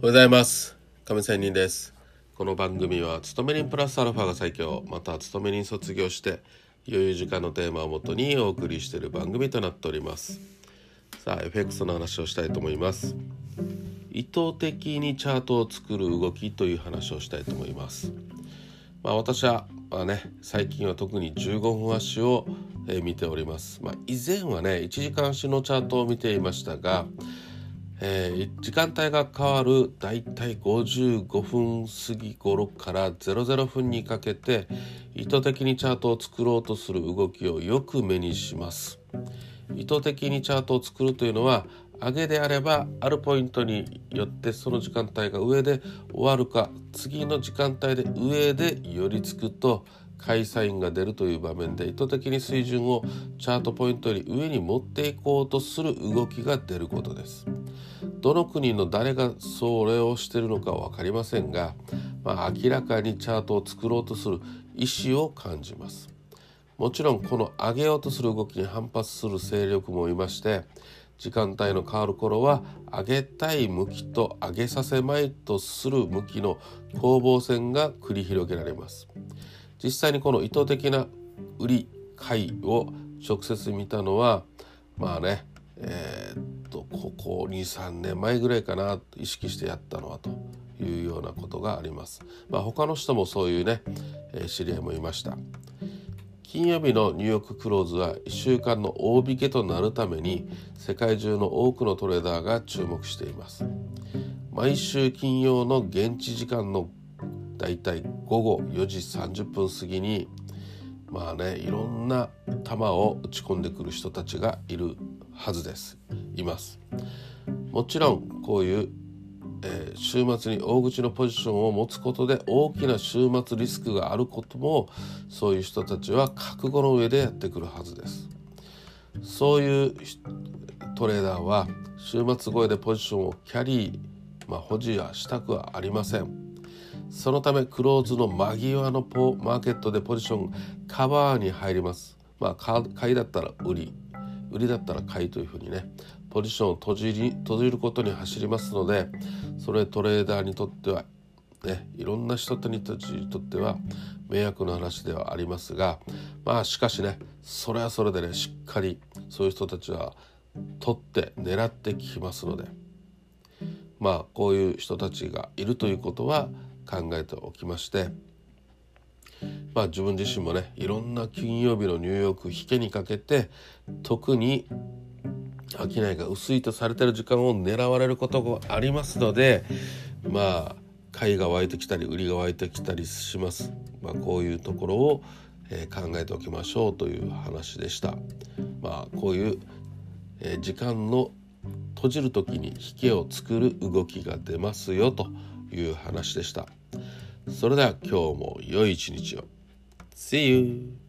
おはようございます。亀仙人です。この番組は勤め人プラスアルファが最強。また勤め人卒業して余裕時間のテーマをもとにお送りしている番組となっております。さあ FX の話をしたいと思います。意図的にチャートを作る動きという話をしたいと思います。まあ、私は、まあね、最近は特に15分足を、えー、見ております、まあ、以前はね1時間足のチャートを見ていましたが、えー、時間帯が変わるだいたい55分過ぎ頃から00分にかけて意図的にチャートを作ろうとする動きをよく目にします意図的にチャートを作るというのは上げであればあるポイントによってその時間帯が上で終わるか次の時間帯で上で寄り付くと開催員が出るという場面で意図的に水準をチャートポイントより上に持っていこうとする動きが出ることです。どの国の誰がそれをしているのかは分かりませんが、まあ、明らかにチャートを作ろうとする意思を感じます。もちろんこの上げようとする動きに反発する勢力もいまして時間帯の変わる頃は上げたい向きと上げさせまいとする向きの攻防戦が繰り広げられます。実際にこの意図的な売り買いを直接見たのはまあねえー、っここ23年前ぐらいかな意識してやったのはというようなことがあります。まあ、他の人もそういうね、えー、知り合いもいました。金曜日のニューヨーククローズは1週間の大引けとなるために世界中の多くのトレーダーが注目しています。毎週金曜の現地時間のだいたい午後4時30分過ぎにまあねいろんな球を打ち込んでくる人たちがいるはずですいます。もちろんこういう、えー、週末に大口のポジションを持つことで大きな週末リスクがあることもそういう人たちは覚悟の上でやってくるはずです。そういうトレーダーは週末超えでポジションをキャリー、まあ、保持はしたくはありません。そのためクローズの間際のポマーケットでポジションカバーに入ります。まあ買いだったら売り。売りだったら買いというふうにねポジションを閉じり閉じることに走りますのでそれトレーダーにとってはねいろんな人にとっては迷惑の話ではありますがまあしかしねそれはそれでねしっかりそういう人たちは取って狙ってきますのでまあこういう人たちがいるということは考えておきましてまあ自分自身もねいろんな金曜日のニューヨーク引けにかけて特に商いが薄いとされてる時間を狙われることがありますのでまあ買いが湧いてきたり売りが湧いてきたりします。まあ、こういうところを、えー、考えておきましょうという話でした。まあ、こういう、えー、時間の閉じる時に引けを作る動きが出ますよという話でした。それでは今日も良い一日を。See you!